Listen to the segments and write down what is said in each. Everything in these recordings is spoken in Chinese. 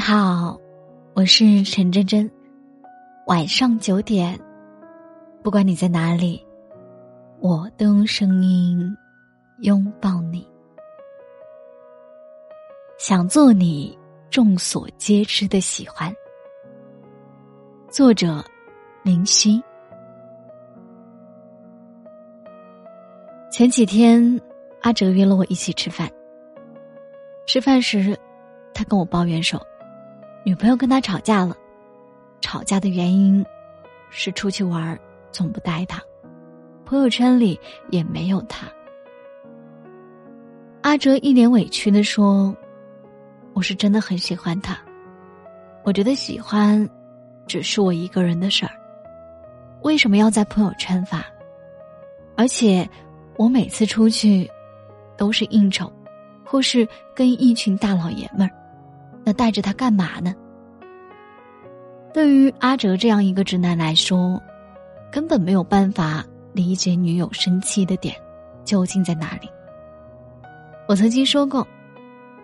你好，我是陈真真。晚上九点，不管你在哪里，我都用声音拥抱你。想做你众所皆知的喜欢。作者：林夕。前几天，阿哲约了我一起吃饭。吃饭时，他跟我抱怨说。女朋友跟他吵架了，吵架的原因是出去玩总不带他，朋友圈里也没有他。阿哲一脸委屈的说：“我是真的很喜欢他，我觉得喜欢只是我一个人的事儿，为什么要在朋友圈发？而且我每次出去都是应酬，或是跟一群大老爷们儿。”那带着他干嘛呢？对于阿哲这样一个直男来说，根本没有办法理解女友生气的点究竟在哪里。我曾经说过，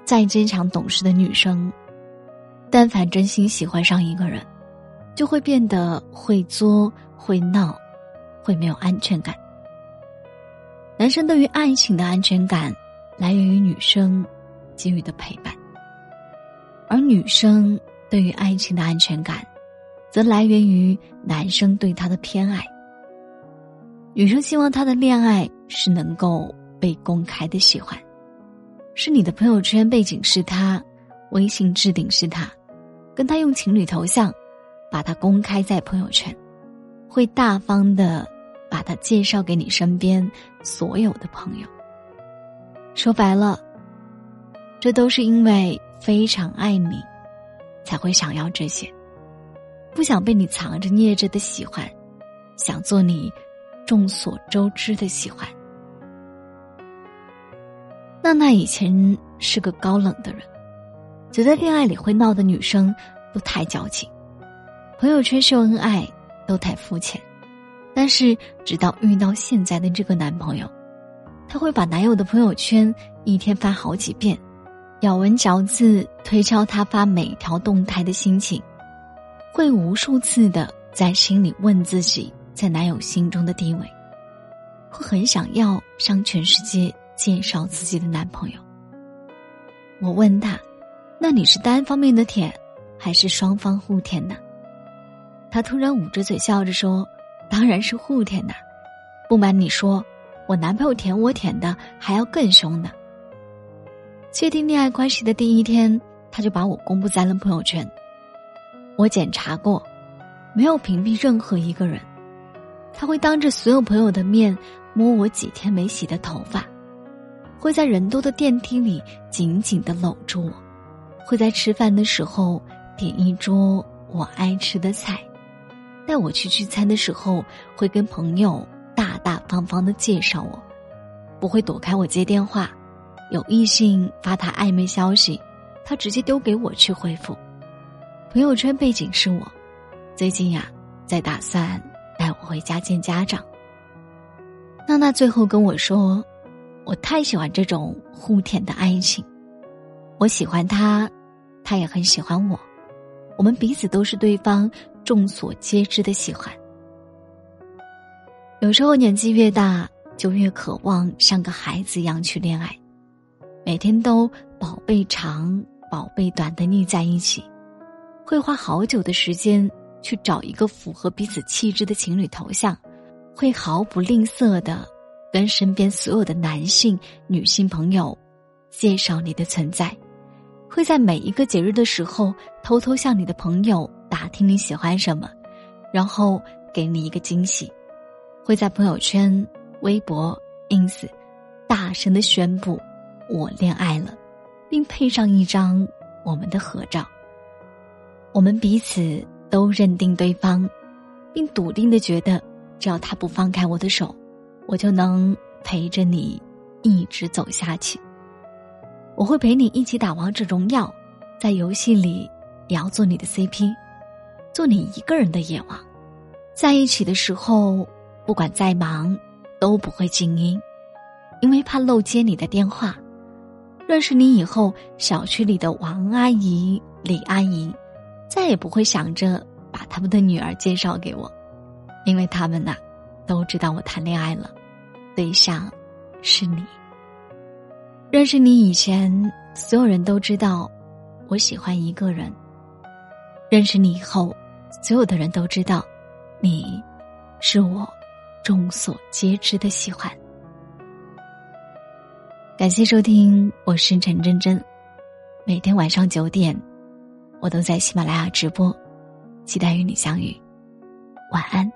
再坚强懂事的女生，但凡真心喜欢上一个人，就会变得会作、会闹、会没有安全感。男生对于爱情的安全感，来源于女生给予的陪伴。而女生对于爱情的安全感，则来源于男生对她的偏爱。女生希望她的恋爱是能够被公开的喜欢，是你的朋友圈背景是他，微信置顶是他，跟他用情侣头像，把他公开在朋友圈，会大方的把他介绍给你身边所有的朋友。说白了，这都是因为。非常爱你，才会想要这些。不想被你藏着掖着的喜欢，想做你众所周知的喜欢。娜娜以前是个高冷的人，觉得恋爱里会闹的女生都太矫情，朋友圈秀恩爱都太肤浅。但是直到遇到现在的这个男朋友，他会把男友的朋友圈一天发好几遍。咬文嚼字推敲他发每条动态的心情，会无数次的在心里问自己在男友心中的地位，会很想要向全世界介绍自己的男朋友。我问他：“那你是单方面的舔，还是双方互舔呢？”他突然捂着嘴笑着说：“当然是互舔呐！不瞒你说，我男朋友舔我舔的还要更凶呢。”确定恋爱关系的第一天，他就把我公布在了朋友圈。我检查过，没有屏蔽任何一个人。他会当着所有朋友的面摸我几天没洗的头发，会在人多的电梯里紧紧的搂住我，会在吃饭的时候点一桌我爱吃的菜，带我去聚餐的时候会跟朋友大大方方的介绍我，不会躲开我接电话。有异性发他暧昧消息，他直接丢给我去回复。朋友圈背景是我，最近呀在打算带我回家见家长。娜娜最后跟我说：“我太喜欢这种互舔的爱情，我喜欢他，他也很喜欢我，我们彼此都是对方众所皆知的喜欢。有时候年纪越大，就越渴望像个孩子一样去恋爱。”每天都宝贝长宝贝短的腻在一起，会花好久的时间去找一个符合彼此气质的情侣头像，会毫不吝啬的跟身边所有的男性、女性朋友介绍你的存在，会在每一个节日的时候偷偷向你的朋友打听你喜欢什么，然后给你一个惊喜，会在朋友圈、微博、ins 大声的宣布。我恋爱了，并配上一张我们的合照。我们彼此都认定对方，并笃定的觉得，只要他不放开我的手，我就能陪着你一直走下去。我会陪你一起打王者荣耀，在游戏里也要做你的 CP，做你一个人的野王。在一起的时候，不管再忙，都不会静音，因为怕漏接你的电话。认识你以后，小区里的王阿姨、李阿姨，再也不会想着把他们的女儿介绍给我，因为他们呐，都知道我谈恋爱了，对象是你。认识你以前，所有人都知道我喜欢一个人。认识你以后，所有的人都知道，你是我众所皆知的喜欢。感谢收听，我是陈真真。每天晚上九点，我都在喜马拉雅直播，期待与你相遇。晚安。